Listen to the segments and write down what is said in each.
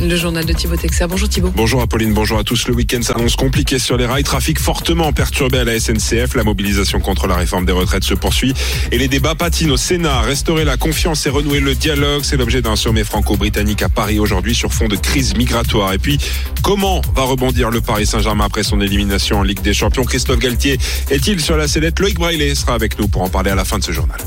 Le journal de Thibaut Texer. Bonjour Thibaut. Bonjour Apolline, bonjour à tous. Le week-end s'annonce compliqué sur les rails. Trafic fortement perturbé à la SNCF. La mobilisation contre la réforme des retraites se poursuit. Et les débats patinent au Sénat. Restaurer la confiance et renouer le dialogue. C'est l'objet d'un sommet franco-britannique à Paris aujourd'hui sur fond de crise migratoire. Et puis, comment va rebondir le Paris Saint-Germain après son élimination en Ligue des Champions? Christophe Galtier est-il sur la sellette? Loïc Braillet sera avec nous pour en parler à la fin de ce journal.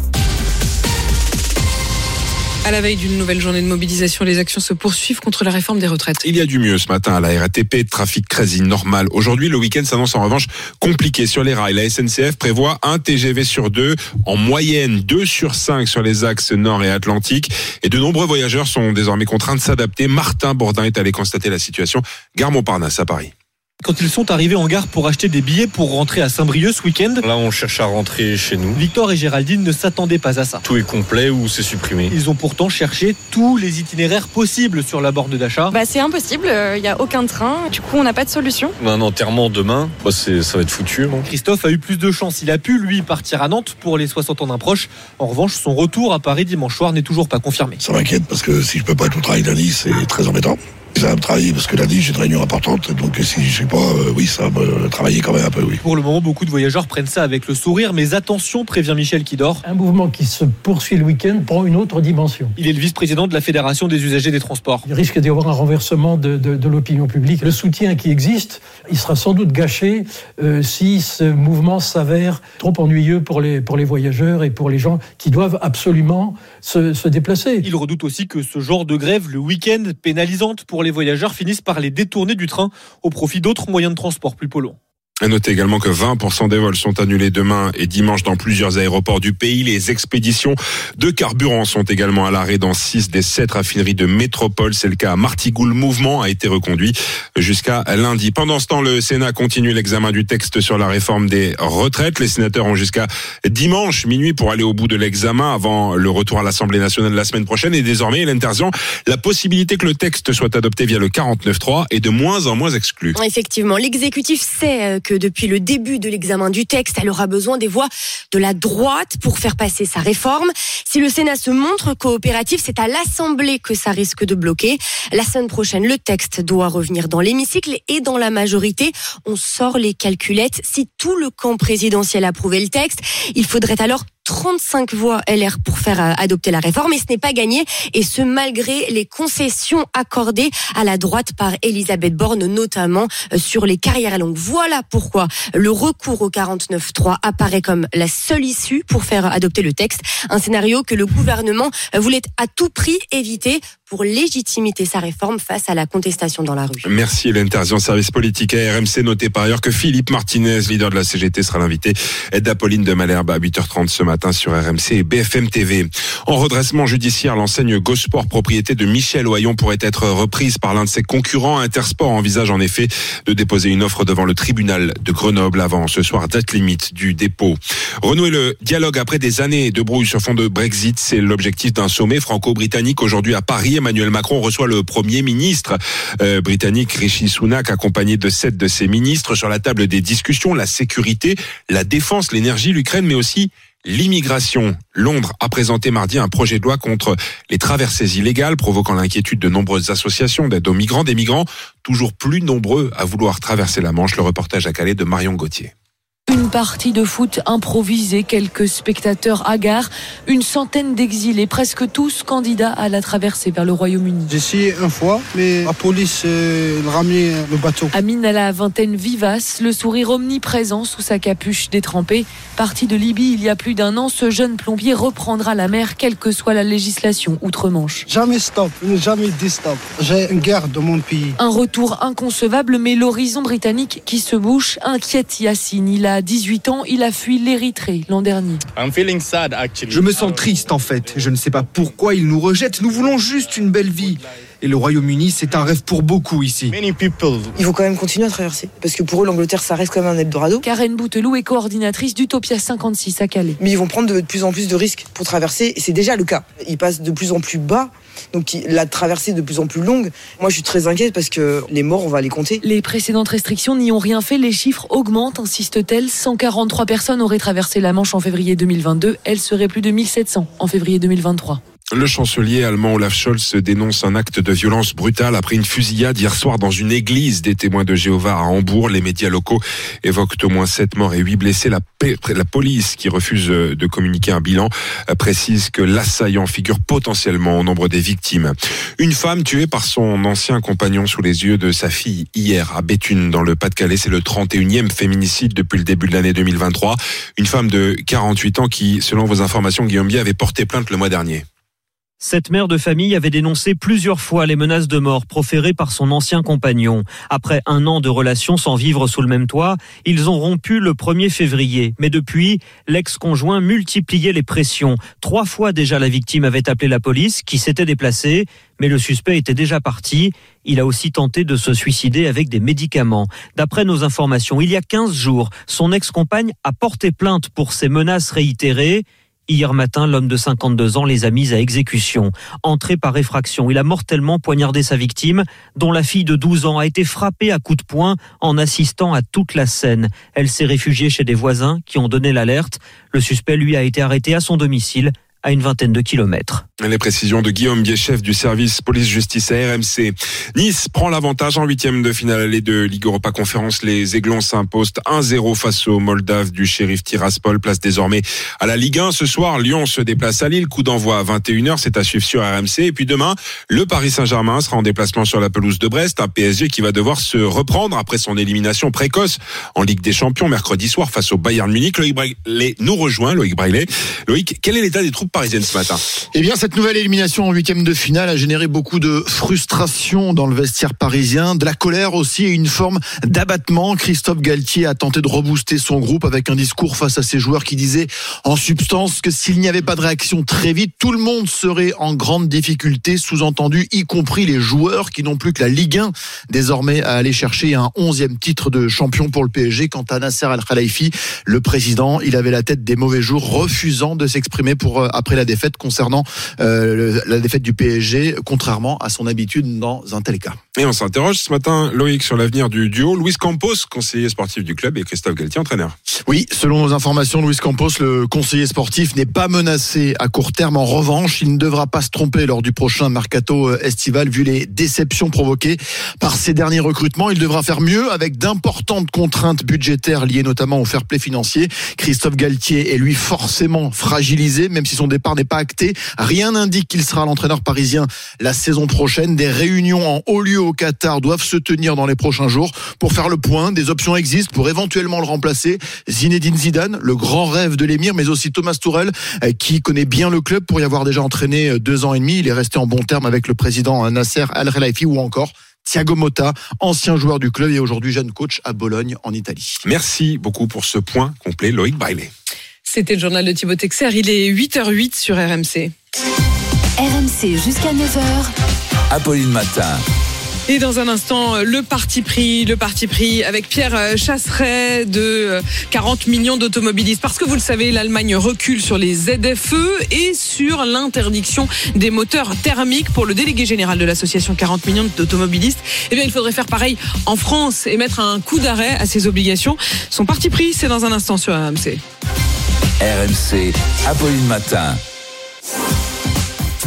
À la veille d'une nouvelle journée de mobilisation, les actions se poursuivent contre la réforme des retraites. Il y a du mieux ce matin à la RATP, trafic quasi normal. Aujourd'hui, le week-end s'annonce en revanche compliqué sur les rails. La SNCF prévoit un TGV sur deux, en moyenne deux sur cinq sur les axes nord et atlantique. Et de nombreux voyageurs sont désormais contraints de s'adapter. Martin Bourdin est allé constater la situation. Gare Montparnasse à Paris quand ils sont arrivés en gare pour acheter des billets pour rentrer à Saint-Brieuc ce week-end. Là, on cherche à rentrer chez nous. Victor et Géraldine ne s'attendaient pas à ça. Tout est complet ou c'est supprimé. Ils ont pourtant cherché tous les itinéraires possibles sur la borne d'achat. Bah, c'est impossible, il n'y a aucun train. Du coup, on n'a pas de solution. On a un enterrement demain, bah, ça va être foutu. Non Christophe a eu plus de chance. Il a pu, lui, partir à Nantes pour les 60 ans d'un proche. En revanche, son retour à Paris dimanche soir n'est toujours pas confirmé. Ça m'inquiète parce que si je peux pas être au travail lundi, c'est très embêtant. Ça va me travailler parce que lundi j'ai une réunion importante, donc si je sais pas, euh, oui, ça va me travailler quand même un peu, oui. Pour le moment, beaucoup de voyageurs prennent ça avec le sourire, mais attention, prévient Michel Kidor. Un mouvement qui se poursuit le week-end prend une autre dimension. Il est le vice-président de la Fédération des usagers des transports. Il risque d'y avoir un renversement de, de, de l'opinion publique. Le soutien qui existe, il sera sans doute gâché euh, si ce mouvement s'avère trop ennuyeux pour les, pour les voyageurs et pour les gens qui doivent absolument se, se déplacer. Il redoute aussi que ce genre de grève, le week-end, pénalisante pour les voyageurs, finissent par les détourner du train au profit d'autres moyens de transport plus polluants. À noter également que 20% des vols sont annulés demain et dimanche dans plusieurs aéroports du pays. Les expéditions de carburant sont également à l'arrêt dans 6 des 7 raffineries de métropole. C'est le cas à Martigou. Le mouvement a été reconduit jusqu'à lundi. Pendant ce temps, le Sénat continue l'examen du texte sur la réforme des retraites. Les sénateurs ont jusqu'à dimanche minuit pour aller au bout de l'examen avant le retour à l'Assemblée nationale la semaine prochaine. Et désormais, interdit la possibilité que le texte soit adopté via le 49.3 est de moins en moins exclu. Effectivement, l'exécutif sait que depuis le début de l'examen du texte, elle aura besoin des voix de la droite pour faire passer sa réforme. Si le Sénat se montre coopératif, c'est à l'Assemblée que ça risque de bloquer. La semaine prochaine, le texte doit revenir dans l'hémicycle et dans la majorité, on sort les calculettes. Si tout le camp présidentiel approuvait le texte, il faudrait alors 35 voix LR pour faire euh, adopter la réforme. Et ce n'est pas gagné. Et ce malgré les concessions accordées à la droite par Elisabeth Borne notamment euh, sur les carrières longues. Voilà pourquoi le recours au 49.3 apparaît comme la seule issue pour faire adopter le texte, un scénario que le gouvernement euh, voulait à tout prix éviter pour légitimiter sa réforme face à la contestation dans la rue. Merci Hélène Terzian, service politique à RMC. Notez par ailleurs que Philippe Martinez, leader de la CGT, sera l'invité d'Apolline de Malherbe à 8h30 ce matin sur RMC et BFM TV. En redressement judiciaire, l'enseigne Gosport, propriété de Michel Oyon, pourrait être reprise par l'un de ses concurrents. Intersport envisage en effet de déposer une offre devant le tribunal de Grenoble avant ce soir, date limite du dépôt. Renouer le dialogue après des années de brouille sur fond de Brexit, c'est l'objectif d'un sommet franco-britannique aujourd'hui à Paris. Emmanuel Macron reçoit le premier ministre euh, britannique Rishi Sunak, accompagné de sept de ses ministres sur la table des discussions, la sécurité, la défense, l'énergie, l'Ukraine, mais aussi L'immigration. Londres a présenté mardi un projet de loi contre les traversées illégales, provoquant l'inquiétude de nombreuses associations d'aide aux migrants, des migrants toujours plus nombreux à vouloir traverser la Manche. Le reportage à Calais de Marion Gauthier. Une partie de foot improvisée, quelques spectateurs hagards, une centaine d'exilés, presque tous candidats à la traversée vers le Royaume-Uni. J'ai essayé une fois, mais la police euh, ramenait le bateau. Amine à la vingtaine vivace, le sourire omniprésent sous sa capuche détrempée. Parti de Libye il y a plus d'un an, ce jeune plombier reprendra la mer, quelle que soit la législation outre-Manche. Jamais stop, jamais dit stop. J'ai une guerre dans mon pays. Un retour inconcevable, mais l'horizon britannique qui se bouche inquiète Yacine. Il a 18 ans, il a fui l'Érythrée l'an dernier. Je me sens triste en fait. Je ne sais pas pourquoi ils nous rejettent. Nous voulons juste une belle vie. Et le Royaume-Uni, c'est un rêve pour beaucoup ici. Ils vont quand même continuer à traverser. Parce que pour eux, l'Angleterre, ça reste quand même un Eldorado. Karen Bouteloup est coordinatrice d'Utopia 56 à Calais. Mais ils vont prendre de plus en plus de risques pour traverser. Et c'est déjà le cas. Ils passent de plus en plus bas. Donc la traversée de plus en plus longue. Moi, je suis très inquiète parce que les morts, on va les compter. Les précédentes restrictions n'y ont rien fait. Les chiffres augmentent, insiste-t-elle. 143 personnes auraient traversé la Manche en février 2022. Elles seraient plus de 1700 en février 2023. Le chancelier allemand Olaf Scholz dénonce un acte de violence brutale après une fusillade hier soir dans une église des témoins de Jéhovah à Hambourg. Les médias locaux évoquent au moins 7 morts et 8 blessés. La, la police, qui refuse de communiquer un bilan, précise que l'assaillant figure potentiellement au nombre des victimes. Une femme tuée par son ancien compagnon sous les yeux de sa fille hier à Béthune dans le Pas-de-Calais. C'est le 31e féminicide depuis le début de l'année 2023. Une femme de 48 ans qui, selon vos informations, Guillaume Bier, avait porté plainte le mois dernier. Cette mère de famille avait dénoncé plusieurs fois les menaces de mort proférées par son ancien compagnon. Après un an de relation sans vivre sous le même toit, ils ont rompu le 1er février. Mais depuis, l'ex-conjoint multipliait les pressions. Trois fois déjà la victime avait appelé la police, qui s'était déplacée, mais le suspect était déjà parti. Il a aussi tenté de se suicider avec des médicaments. D'après nos informations, il y a 15 jours, son ex-compagne a porté plainte pour ces menaces réitérées. Hier matin, l'homme de 52 ans les a mis à exécution. Entré par effraction, il a mortellement poignardé sa victime, dont la fille de 12 ans a été frappée à coups de poing en assistant à toute la scène. Elle s'est réfugiée chez des voisins qui ont donné l'alerte. Le suspect, lui, a été arrêté à son domicile à une vingtaine de kilomètres. Les précisions de Guillaume Bier, chef du service police-justice à RMC. Nice prend l'avantage en huitième de finale allée de Ligue Europa Conférence. Les Aiglons s'imposent 1-0 face aux Moldaves du shérif Tiraspol. Place désormais à la Ligue 1. Ce soir, Lyon se déplace à Lille. Coup d'envoi à 21h. C'est à suivre sur RMC. Et puis demain, le Paris Saint-Germain sera en déplacement sur la pelouse de Brest. Un PSG qui va devoir se reprendre après son élimination précoce en Ligue des Champions mercredi soir face au Bayern Munich. Loïc Braillet nous rejoint. Loïc. Loïc, quel est l'état des troupes parisienne ce matin? Eh bien, cette nouvelle élimination en huitième de finale a généré beaucoup de frustration dans le vestiaire parisien, de la colère aussi et une forme d'abattement. Christophe Galtier a tenté de rebooster son groupe avec un discours face à ses joueurs qui disait en substance que s'il n'y avait pas de réaction très vite, tout le monde serait en grande difficulté, sous-entendu, y compris les joueurs qui n'ont plus que la Ligue 1 désormais à aller chercher un onzième titre de champion pour le PSG. Quant à Nasser Al-Khelaifi, le président, il avait la tête des mauvais jours, refusant de s'exprimer pour après la défaite concernant euh, la défaite du PSG, contrairement à son habitude dans un tel cas. Et on s'interroge ce matin, Loïc, sur l'avenir du duo. Luis Campos, conseiller sportif du club, et Christophe Galtier, entraîneur. Oui, selon nos informations, Luis Campos, le conseiller sportif, n'est pas menacé à court terme. En revanche, il ne devra pas se tromper lors du prochain mercato estival, vu les déceptions provoquées par ces derniers recrutements. Il devra faire mieux avec d'importantes contraintes budgétaires liées notamment au fair play financier. Christophe Galtier est lui forcément fragilisé, même si son départ n'est pas acté. Rien n'indique qu'il sera l'entraîneur parisien la saison prochaine. Des réunions en haut lieu au Qatar doivent se tenir dans les prochains jours pour faire le point. Des options existent pour éventuellement le remplacer. Zinedine Zidane, le grand rêve de l'émir, mais aussi Thomas Tourel, qui connaît bien le club pour y avoir déjà entraîné deux ans et demi. Il est resté en bon terme avec le président Nasser Al-Khelaifi ou encore Thiago Motta, ancien joueur du club et aujourd'hui jeune coach à Bologne en Italie. Merci beaucoup pour ce point complet, Loïc Bailey. C'était le journal de Thibaut Texer. Il est 8h08 sur RMC. RMC jusqu'à 9h. Apolline Matin. Et dans un instant, le parti pris, le parti pris avec Pierre Chasseret de 40 millions d'automobilistes. Parce que vous le savez, l'Allemagne recule sur les ZFE et sur l'interdiction des moteurs thermiques pour le délégué général de l'association 40 millions d'automobilistes. Eh bien, il faudrait faire pareil en France et mettre un coup d'arrêt à ces obligations. Son parti pris, c'est dans un instant sur RMC. RMC, Apolline Matin.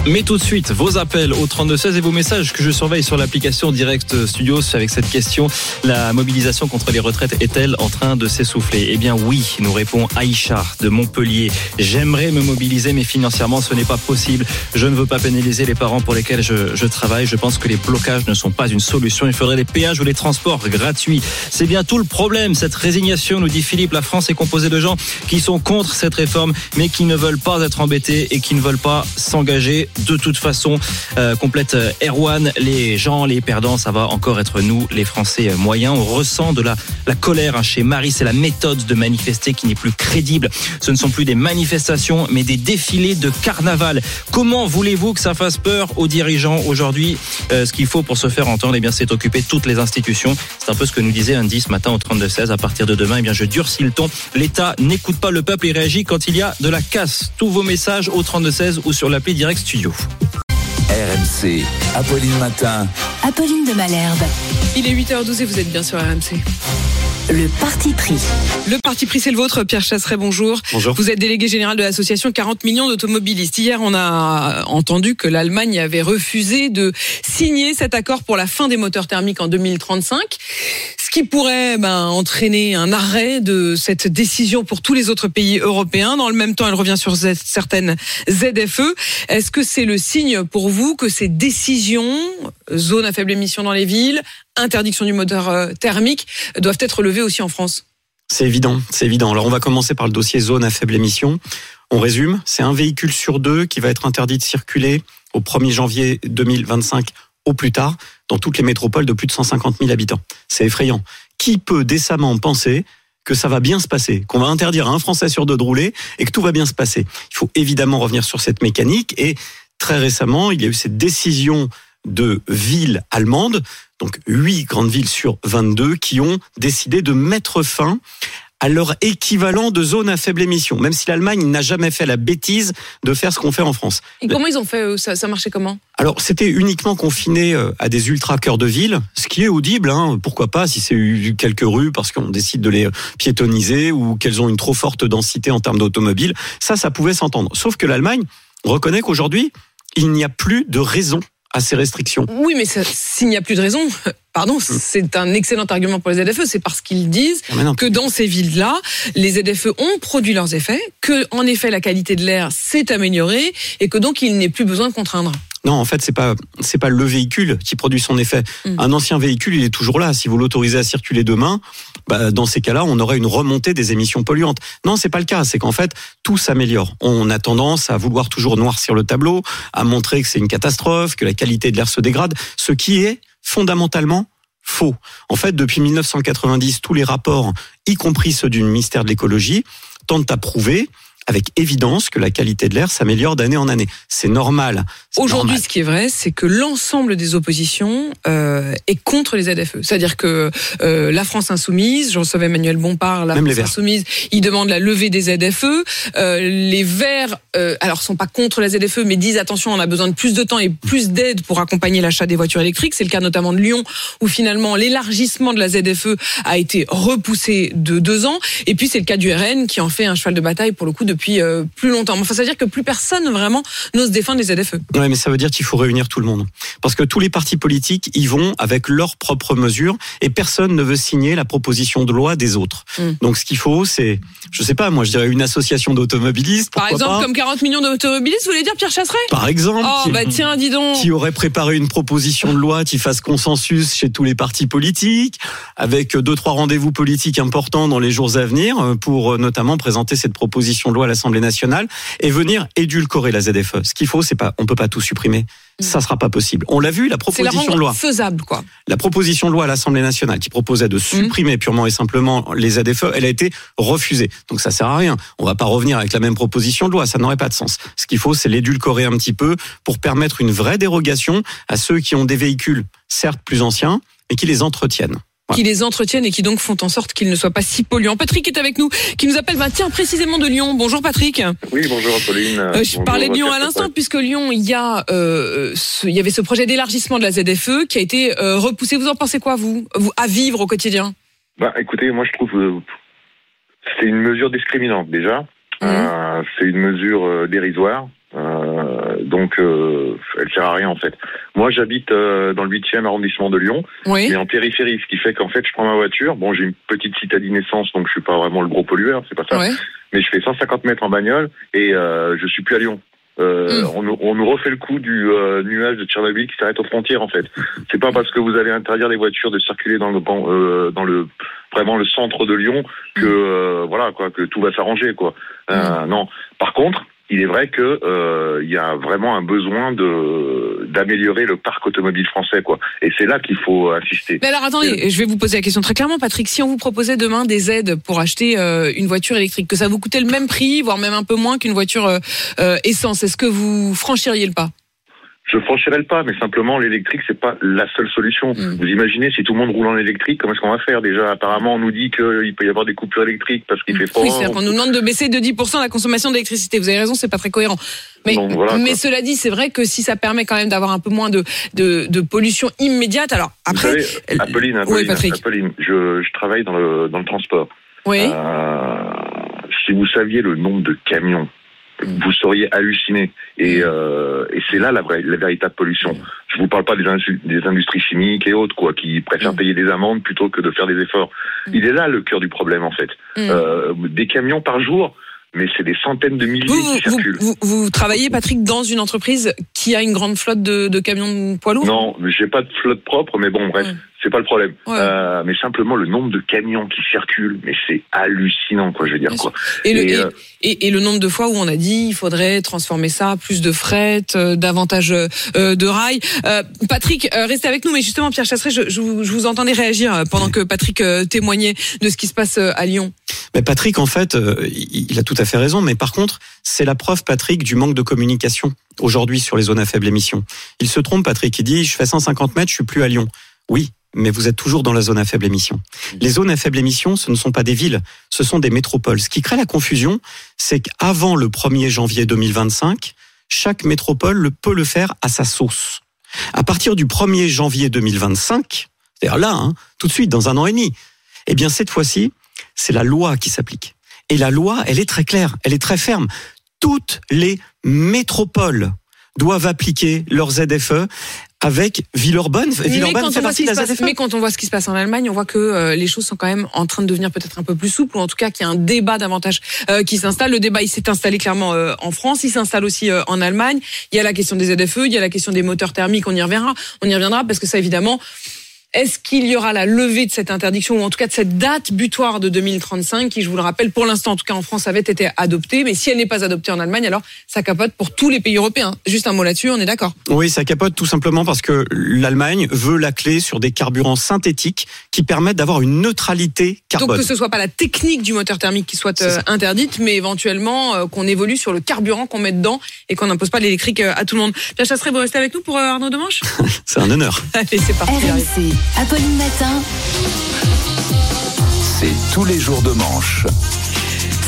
Mais tout de suite, vos appels au 3216 et vos messages que je surveille sur l'application Direct Studios avec cette question. La mobilisation contre les retraites est-elle en train de s'essouffler? Eh bien oui, nous répond Aïcha de Montpellier. J'aimerais me mobiliser, mais financièrement, ce n'est pas possible. Je ne veux pas pénaliser les parents pour lesquels je, je travaille. Je pense que les blocages ne sont pas une solution. Il faudrait des péages ou les transports gratuits. C'est bien tout le problème. Cette résignation, nous dit Philippe, la France est composée de gens qui sont contre cette réforme, mais qui ne veulent pas être embêtés et qui ne veulent pas s'engager de toute façon. Euh, complète euh, Erwan, les gens, les perdants, ça va encore être nous, les Français euh, moyens. On ressent de la, la colère hein, chez Marie. C'est la méthode de manifester qui n'est plus crédible. Ce ne sont plus des manifestations, mais des défilés de carnaval. Comment voulez-vous que ça fasse peur aux dirigeants aujourd'hui Euh, Ce qu'il faut pour se faire entendre, eh bien, c'est occuper toutes les institutions. C'est un peu ce que nous disait Andy ce matin au 32-16. À partir de demain, eh bien, je durcis le ton. L'État n'écoute pas le peuple et réagit quand il y a de la casse. Tous vos messages au 32-16 ou sur l'appli Direct Studio. RMC, Apolline Matin. Apolline de Malherbe. Il est 8h12 et vous êtes bien sur RMC. Le parti pris. Le parti pris, c'est le vôtre. Pierre Chasseret, bonjour. Bonjour. Vous êtes délégué général de l'association 40 millions d'automobilistes. Hier, on a entendu que l'Allemagne avait refusé de signer cet accord pour la fin des moteurs thermiques en 2035. Qui pourrait ben, entraîner un arrêt de cette décision pour tous les autres pays européens. Dans le même temps, elle revient sur certaines ZFE. Est-ce que c'est le signe pour vous que ces décisions, zone à faible émission dans les villes, interdiction du moteur euh, thermique, doivent être levées aussi en France? C'est évident, c'est évident. Alors on va commencer par le dossier zone à faible émission. On résume, c'est un véhicule sur deux qui va être interdit de circuler au 1er janvier 2025 au plus tard dans toutes les métropoles de plus de 150 000 habitants. C'est effrayant. Qui peut décemment penser que ça va bien se passer, qu'on va interdire à un Français sur deux de rouler et que tout va bien se passer? Il faut évidemment revenir sur cette mécanique et très récemment, il y a eu cette décision de villes allemandes, donc 8 grandes villes sur 22, qui ont décidé de mettre fin à leur équivalent de zone à faible émission, même si l'Allemagne n'a jamais fait la bêtise de faire ce qu'on fait en France. Et comment ils ont fait ça, ça marchait comment? Alors, c'était uniquement confiné euh, à des ultra cœurs de ville, ce qui est audible, hein, pourquoi pas, si c'est quelques rues parce qu'on décide de les piétoniser ou qu'elles ont une trop forte densité en termes d'automobiles, ça, ça pouvait s'entendre. Sauf que l'Allemagne reconnaît qu'aujourd'hui, il n'y a plus de raison à ces restrictions. Oui, mais s'il n'y a plus de raison, pardon, c'est un excellent argument pour les ZFE. C'est parce qu'ils disent Ah, non. que dans ces villes-là, les ZFE ont produit leurs effets, que en effet la qualité de l'air s'est améliorée et que donc il n'est plus besoin de contraindre. Non, en fait, c'est pas c'est pas le véhicule qui produit son effet. Mm. Un ancien véhicule, il est toujours là. Si vous l'autorisez à circuler demain, bah, dans ces cas-là, on aurait une remontée des émissions polluantes. Non, c'est pas le cas. C'est qu'en fait, tout s'améliore. On a tendance à vouloir toujours noircir le tableau, à montrer que c'est une catastrophe, que la qualité de l'air se dégrade, ce qui est fondamentalement faux. En fait, depuis 1990, tous les rapports, y compris ceux du ministère de l'écologie, tentent à prouver avec évidence que la qualité de l'air s'améliore d'année en année. C'est normal. Aujourd'hui, ce qui est vrai, c'est que l'ensemble des oppositions euh, est contre les ZFE. C'est-à-dire que euh, la France insoumise, je recevais Emmanuel Bompard, la Même France insoumise, il demande la levée des ZFE. Euh, les Verts, alors sont pas contre la ZFE, mais disent attention, on a besoin de plus de temps et plus d'aide pour accompagner l'achat des voitures électriques. C'est le cas notamment de Lyon, où finalement l'élargissement de la ZFE a été repoussé de deux ans. Et puis c'est le cas du RN qui en fait un cheval de bataille pour le coup depuis euh, plus longtemps. Enfin, ça veut dire que plus personne vraiment n'ose défendre les ZFE. Ouais, mais ça veut dire qu'il faut réunir tout le monde. Parce que tous les partis politiques y vont avec leurs propres mesures et personne ne veut signer la proposition de loi des autres. Mm. Donc ce qu'il faut, c'est, je sais pas, moi je dirais une association d'automobilistes. Par exemple, pas. comme 40 millions d'automobilistes, vous voulez dire Pierre Chasseret? Par exemple, Oh, qui- bah tiens, dis donc. qui aurait préparé une proposition de loi qui fasse consensus chez tous les partis politiques, avec deux trois rendez-vous politiques importants dans les jours à venir euh, pour euh, notamment présenter cette proposition de loi à l'Assemblée nationale et venir édulcorer la ZFE. Ce qu'il faut, c'est pas, on peut pas tout supprimer. Ça sera pas possible. On l'a vu, la Mm. Proposition de loi. faisable, quoi. La proposition de loi à l'Assemblée nationale qui proposait de supprimer purement et simplement les ZFE, elle a été refusée. Donc ça sert à rien. On va pas revenir avec la même proposition de loi, ça n'aurait pas de sens. Ce qu'il faut, c'est l'édulcorer un petit peu pour permettre une vraie dérogation à ceux qui ont des véhicules certes plus anciens et qui les entretiennent. Qui les entretiennent et qui donc font en sorte qu'ils ne soient pas si polluants. Patrick est avec nous, qui nous appelle, bah, tiens, précisément de Lyon. Bonjour Patrick. Oui, bonjour Apolline. Euh, je Bonjour, parlais de Lyon à l'instant, puisque Lyon, il y a, euh, ce- il y avait ce projet d'élargissement de la ZFE qui a été euh, repoussé. Vous en pensez quoi, vous, vous à vivre au quotidien? Bah, écoutez, moi je trouve euh, c'est une mesure discriminante déjà. Euh, c'est une mesure euh, dérisoire. Euh, donc, euh, elle sert à rien en fait. Moi, j'habite euh, dans le 8e arrondissement de Lyon, Oui. mais en périphérie, ce qui fait qu'en fait, je prends ma voiture. Bon, j'ai une petite citadine essence, donc je suis pas vraiment le gros pollueur, c'est pas ça. Mais je fais 150 mètres en bagnole et euh, je suis plus à Lyon. Euh, Mm. on, nous- on nous refait le coup du euh, nuage de Tchernobyl qui s'arrête aux frontières en fait. C'est pas parce que vous allez interdire les voitures de circuler dans le euh, dans le vraiment le centre de Lyon que euh, voilà quoi que tout va s'arranger quoi. Euh, Non. Par contre, il est vrai que euh, il y a vraiment un besoin de d'améliorer le parc automobile français, quoi. Et c'est là qu'il faut insister. Mais alors attendez, je vais vous poser la question très clairement, Patrick. Si on vous proposait demain des aides pour acheter euh, une voiture électrique, que ça vous coûtait le même prix, voire même un peu moins qu'une voiture euh, euh, essence, est-ce que vous franchiriez le pas? Je franchirai le pas, mais simplement l'électrique c'est pas la seule solution. Mm. Vous imaginez si tout le monde roule en électrique, comment est-ce qu'on va faire? Déjà Apparemment, on nous dit qu'il peut y avoir des coupures électriques parce qu'il fait froid. Oui, c'est-à-dire qu'on nous demande de baisser de 10% la consommation d'électricité. Vous avez raison, c'est pas très cohérent. Mais, voilà, mais cela dit, c'est vrai que si ça permet quand même d'avoir un peu moins de, de, de pollution immédiate, alors après, Vous savez, Apolline, oui. Apolline, je, je travaille dans le, dans le transport. Oui. Euh, si vous saviez le nombre de camions, vous seriez halluciné. Et, euh, et c'est là la, vraie, la véritable pollution. Je vous parle pas des, des industries chimiques et autres, quoi, qui préfèrent payer des amendes plutôt que de faire des efforts. Il est là le cœur du problème, en fait. Mm. Euh, des camions par jour, mais c'est des centaines de milliers vous, qui vous, circulent. vous, vous travaillez, Patrick, dans une entreprise qui a une grande flotte de, de camions de poids lourds? Non, j'ai pas de flotte propre, mais bon, bref, c'est pas le problème. Euh, mais simplement le nombre de camions qui circulent, mais c'est hallucinant, quoi, je veux dire, quoi. Et le, et, euh, et- et le nombre de fois où on a dit il faudrait transformer ça, plus de fret, euh, davantage euh, de rails. Euh, Patrick, euh, restez avec nous, mais justement, Pierre Chasseret, je, je vous, je vous entendais réagir pendant que Patrick euh, témoignait de ce qui se passe à Lyon. Mais Patrick, en fait, euh, il il a tout à fait raison. Mais par contre, c'est la preuve, Patrick, du manque de communication aujourd'hui sur les zones à faible émission. Il se trompe, Patrick. Il dit, je fais 150 mètres, je suis plus à Lyon. Oui, mais vous êtes toujours dans la zone à faible émission. Les zones à faible émission, ce ne sont pas des villes, ce sont des métropoles. Ce qui crée la confusion, c'est qu'avant le 1er janvier 2025, chaque métropole le- peut le faire à sa sauce. À partir du 1er janvier 2025, c'est-à-dire là, hein, tout de suite, dans un an et demi, eh bien cette fois-ci, c'est la loi qui s'applique. Et la loi, elle est très claire, elle est très ferme. Toutes les métropoles doivent appliquer leurs ZFE avec Villeurbanne. Mais Villeurbanne quand, fait on voit partie ce qui de se la passe, mais quand on voit ce qui se passe en Allemagne, on voit que euh, les choses sont quand même en train de devenir peut-être un peu plus souples, ou en tout cas qu'il y a un débat davantage euh, qui s'installe. Le débat, il s'est installé clairement euh, en France, il s'installe aussi en Allemagne. Il y a la question des ZFE, il y a la question des moteurs thermiques, on y reviendra, on y reviendra parce que ça, évidemment, est-ce qu'il y aura la levée de cette interdiction, ou en tout cas de cette date butoir de 2035, qui, je vous le rappelle, pour l'instant, en tout cas en France, avait été adoptée, mais si elle n'est pas adoptée en Allemagne, alors ça capote pour tous les pays européens. Juste un mot là-dessus, on est d'accord? Oui, ça capote tout simplement parce que l'Allemagne veut la clé sur des carburants synthétiques qui permettent d'avoir une neutralité carbone. Donc que ce soit pas la technique du moteur thermique qui soit euh, interdite, mais éventuellement euh, qu'on évolue sur le carburant qu'on met dedans et qu'on n'impose pas l'électrique euh, à tout le monde. Pierre Chasseret, vous restez avec nous pour euh, Arnaud Demanche C'est un honneur. Allez, c'est parti. Apolline Matin. C'est tous les jours de manche.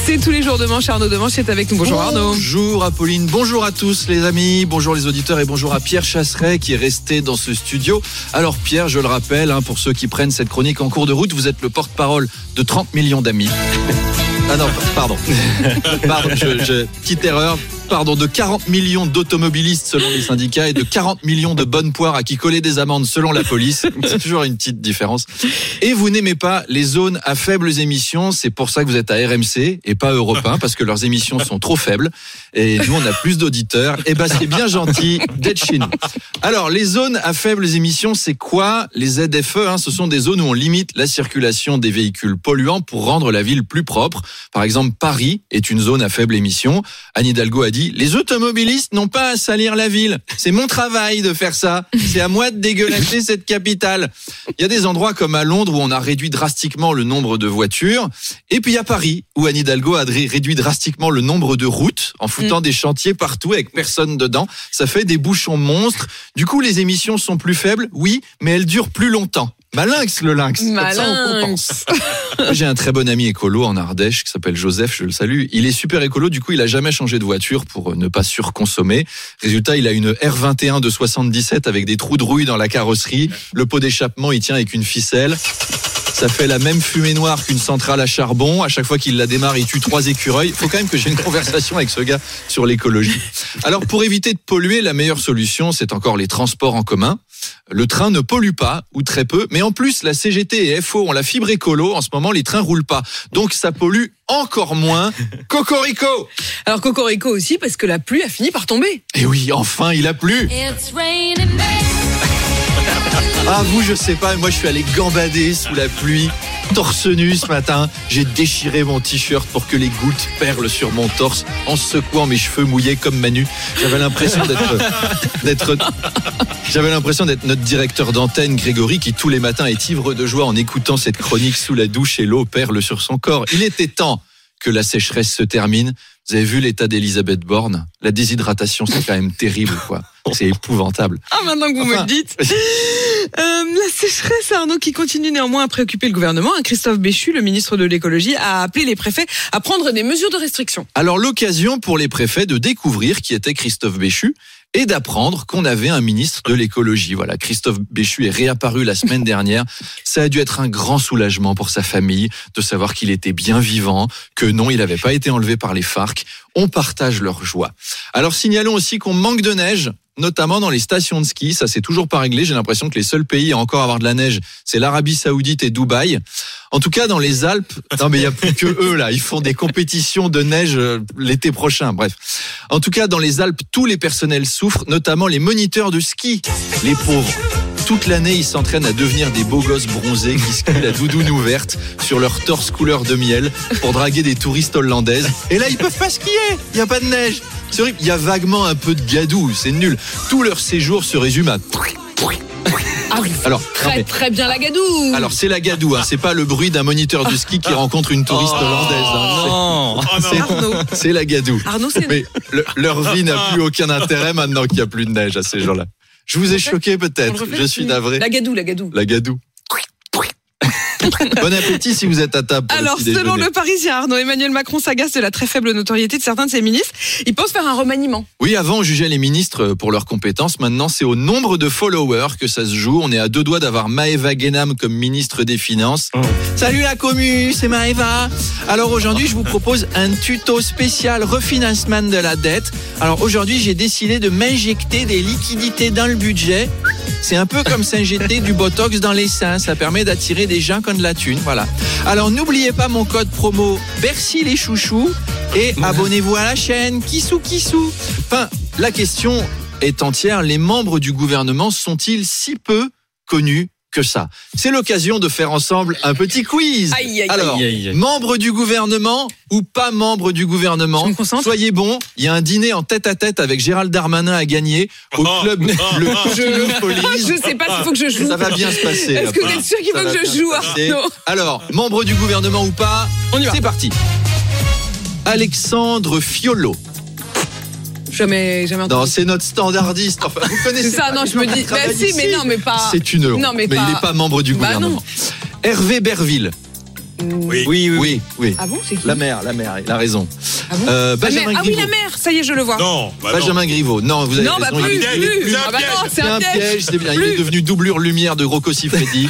C'est tous les jours de manche. Arnaud Demanche est avec nous. Bonjour Arnaud. Bonjour Apolline, bonjour à tous les amis, bonjour les auditeurs et bonjour à Pierre Chasseret qui est resté dans ce studio. Alors Pierre, je le rappelle, hein, pour ceux qui prennent cette chronique en cours de route, vous êtes le porte-parole de 30 millions d'amis. Ah non, pardon. pardon je, je- petite erreur. Pardon, de 40 millions d'automobilistes selon les syndicats et de 40 millions de bonnes poires à qui coller des amendes selon la police. C'est toujours une petite différence. Et vous n'aimez pas les zones à faibles émissions, c'est pour ça que vous êtes à RMC et pas Europe 1 parce que leurs émissions sont trop faibles et nous on a plus d'auditeurs. Et ben c'est bien gentil d'être chez nous. Alors les zones à faibles émissions, c'est quoi Les ZFE, hein, ce sont des zones où on limite la circulation des véhicules polluants pour rendre la ville plus propre. Par exemple, Paris est une zone à faible émission. Anne Hidalgo a dit les automobilistes n'ont pas à salir la ville. C'est mon travail de faire ça. C'est à moi de dégueulasser cette capitale. Il y a des endroits comme à Londres où on a réduit drastiquement le nombre de voitures. Et puis a Paris où Anne Hidalgo a réduit drastiquement le nombre de routes en foutant des chantiers partout avec personne dedans. Ça fait des bouchons monstres. Du coup, les émissions sont plus faibles, oui, mais elles durent plus longtemps. Malinx le lynx. Moi, J'ai un très bon ami écolo en Ardèche qui s'appelle Joseph, je le salue. Il est super écolo, du coup, il a jamais changé de voiture pour euh, ne pas surconsommer. Résultat, il a une R21 de 77 avec des trous de rouille dans la carrosserie. Le pot d'échappement, il tient avec une ficelle. Ça fait la même fumée noire qu'une centrale à charbon. À chaque fois qu'il la démarre, il tue trois écureuils. Il faut quand même que j'ai une conversation avec ce gars sur l'écologie. Alors, pour éviter de polluer, la meilleure solution, c'est encore les transports en commun. Le train ne pollue pas, ou très peu, mais en plus, la CGT et FO ont la fibre écolo. En ce moment, les trains roulent pas. Donc, ça pollue encore moins. Cocorico Alors Cocorico aussi parce que la pluie a fini par tomber. Et oui, enfin, il a plu Ah, vous, je sais pas, moi, je suis allé gambader sous la pluie. Torse nu ce matin. J'ai déchiré mon t-shirt pour que les gouttes perlent sur mon torse en secouant mes cheveux mouillés comme Manu. J'avais l'impression d'être, d'être, j'avais l'impression d'être notre directeur d'antenne Grégory qui tous les matins est ivre de joie en écoutant cette chronique sous la douche et l'eau perle sur son corps. Il était temps que la sécheresse se termine. Vous avez vu l'état d'Elisabeth Borne? La déshydratation, c'est quand même terrible, quoi. C'est épouvantable. Ah, maintenant que vous me le dites. Euh, la sécheresse, Arnaud, qui continue néanmoins à préoccuper le gouvernement. hein, Christophe Béchu, le ministre de l'écologie, a appelé les préfets à prendre des mesures de restriction. Alors l'occasion pour les préfets de découvrir qui était Christophe Béchu et d'apprendre qu'on avait un ministre de l'écologie. Voilà, Christophe Béchu est réapparu la semaine dernière. Ça a dû être un grand soulagement pour sa famille de savoir qu'il était bien vivant, que non, il n'avait pas été enlevé par les FARC. On partage leur joie. Alors signalons aussi qu'on manque de neige notamment dans les stations de ski. Ça, c'est toujours pas réglé. J'ai l'impression que les seuls pays à encore avoir de la neige, c'est l'Arabie Saoudite et Dubaï. En tout cas, dans les Alpes, non mais il y a plus que eux là. Ils font des compétitions de neige euh, l'été prochain. Bref. En tout cas, dans les Alpes, tous les personnels souffrent, notamment les moniteurs de ski. Les pauvres. Toute l'année, ils s'entraînent à devenir des beaux gosses bronzés qui skient la doudoune ouverte sur leur torse couleur de miel pour draguer des touristes hollandaises. Et là, ils peuvent pas skier. Il y a pas de neige. C'est horrible. Il y a vaguement un peu de gadou. C'est nul. Tout leur séjour se résume à. Ah Alors, non, très mais- très bien la gadoue. alors c'est la gadoue, hein. c'est pas le bruit d'un moniteur de ski qui rencontre une touriste hollandaise. hein. Non. C'est- Arnaud. C'est la gadoue. Arnaud, c'est Mais le- leur vie n'a plus aucun intérêt maintenant qu'il n'y a plus de neige à ces gens-là. Je vous ai choqué peut-être. Je suis navré. La gadoue, la gadoue. La gadoue. Bon appétit si vous êtes à table. Alors, selon le Parisien, Arnaud, Emmanuel Macron s'agace de la très faible notoriété de certains de ses ministres. Il pense faire un remaniement. Oui, avant on jugeait les ministres pour leurs compétences. Maintenant, c'est au nombre de followers que ça se joue. On est à deux doigts d'avoir Maëva Guénam comme ministre des Finances. Salut la commu, c'est Maëva. Alors aujourd'hui, je vous propose un tuto spécial refinancement de la dette. Alors aujourd'hui, j'ai décidé de m'injecter des liquidités dans le budget. C'est un peu comme s'injecter du botox dans les seins. Ça permet d'attirer des gens qui la thune. Voilà. Alors n'oubliez pas mon code promo Bercy les chouchous et abonnez-vous à la chaîne Kissou Kissou. Enfin, la question est entière. Les membres du gouvernement sont-ils si peu connus que ça C'est l'occasion de faire ensemble un petit quiz. Aïe, aïe, Alors, aïe, aïe, aïe. membre du gouvernement ou pas membre du gouvernement. Soyez bons, il y a un dîner en tête à tête avec Gérald Darmanin à gagner au club Le Kilopolis. Je sais pas s'il faut que je joue. Ça va bien se passer. Est-ce que vous êtes sûr qu'il faut va que je bien joue, se passer. Arnaud Alors, membre du gouvernement ou pas, On y va. c'est parti. Alexandre Fiolo. Jamais, jamais entendu. Non, c'est notre standardiste. Enfin, vous connaissez C'est ça, pas non, je me dis. Bah si, mais non, mais pas. C'est une honte. Non, mais, mais pas... il n'est pas membre du Bah gouvernement. non. Hervé Berville. Oui, oui, Oui, oui. oui. Ah bon, c'est qui La mère, la mère, il a raison. Ah bon Euh, Benjamin mère. Ah oui, la mère, ça y est, je le vois. Non, bah non. Benjamin Griveaux. Non, vous avez Non, bah raison. plus, il est- plus. c'est un Ah bah non, piège. c'est un piège. c'est bien. Il est Plus. devenu doublure lumière de Rocco Siffredi.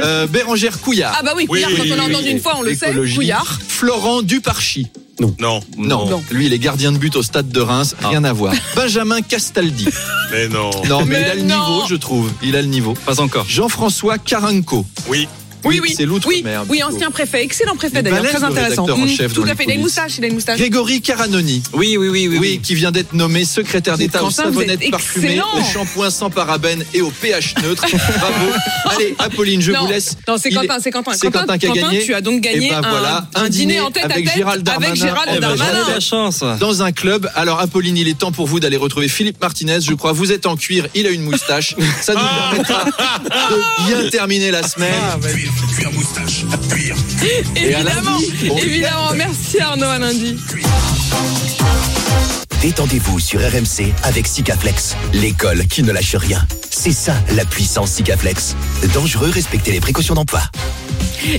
euh, Bérangère Couillard. Ah bah oui, Couillard, Oui, quand on l'a oui, entendu oui. une fois, on le sait. Écologie. Couillard. Florent Duparchi. Non. Non, Non. lui il est gardien de but au stade de Reims, rien à voir. Benjamin Castaldi. Mais non. Non, mais, Mais il a le non. niveau, je trouve. Il a le niveau. Pas encore. Jean-François Caranco. Oui. Oui, oui. C'est Oui, l'outre-mer. oui, plutôt. ancien préfet, excellent préfet d'ailleurs, très intéressant. en Mmh, chef Tout à fait, il a une moustache, il a une moustache. Grégory Caranoni. Oui, oui, oui, oui. Oui, qui vient d'être nommé secrétaire d'État aux savonnettes parfumées, aux shampoings sans parabènes et au pH neutre. Bravo. Allez, Apolline, je vous laisse. Non, c'est Quentin, est- c'est Quentin. c'est Quentin qui a gagné. tu as donc gagné Et ben un, voilà, un dîner en tête à avec tête Gérald Darmanin. avec Gérald Eh ben, Darmanin. chance. dans un club. Alors Apolline, il est temps pour vous d'aller retrouver Philippe Martinez. Je crois vous êtes en cuir, il a une moustache. Ça nous permettra de bien terminer la semaine. Et à lundi. Évidemment, Bon évidemment. Merci Arnaud, à lundi. Détendez-vous sur RMC avec Sikaflex, l'école qui ne lâche rien. C'est ça la puissance Sikaflex. Dangereux, respectez les précautions d'emploi.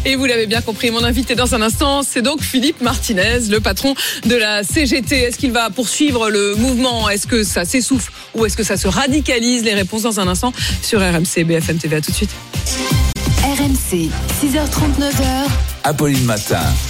Et vous l'avez bien compris, mon invité dans un instant, c'est donc Philippe Martinez, le patron de la CGT. Est-ce qu'il va poursuivre le mouvement? Est-ce que ça s'essouffle ou est-ce que ça se radicalise? Les réponses dans un instant sur RMC BFM TV. À tout de suite. RMC, 6h39h. Apolline Matin.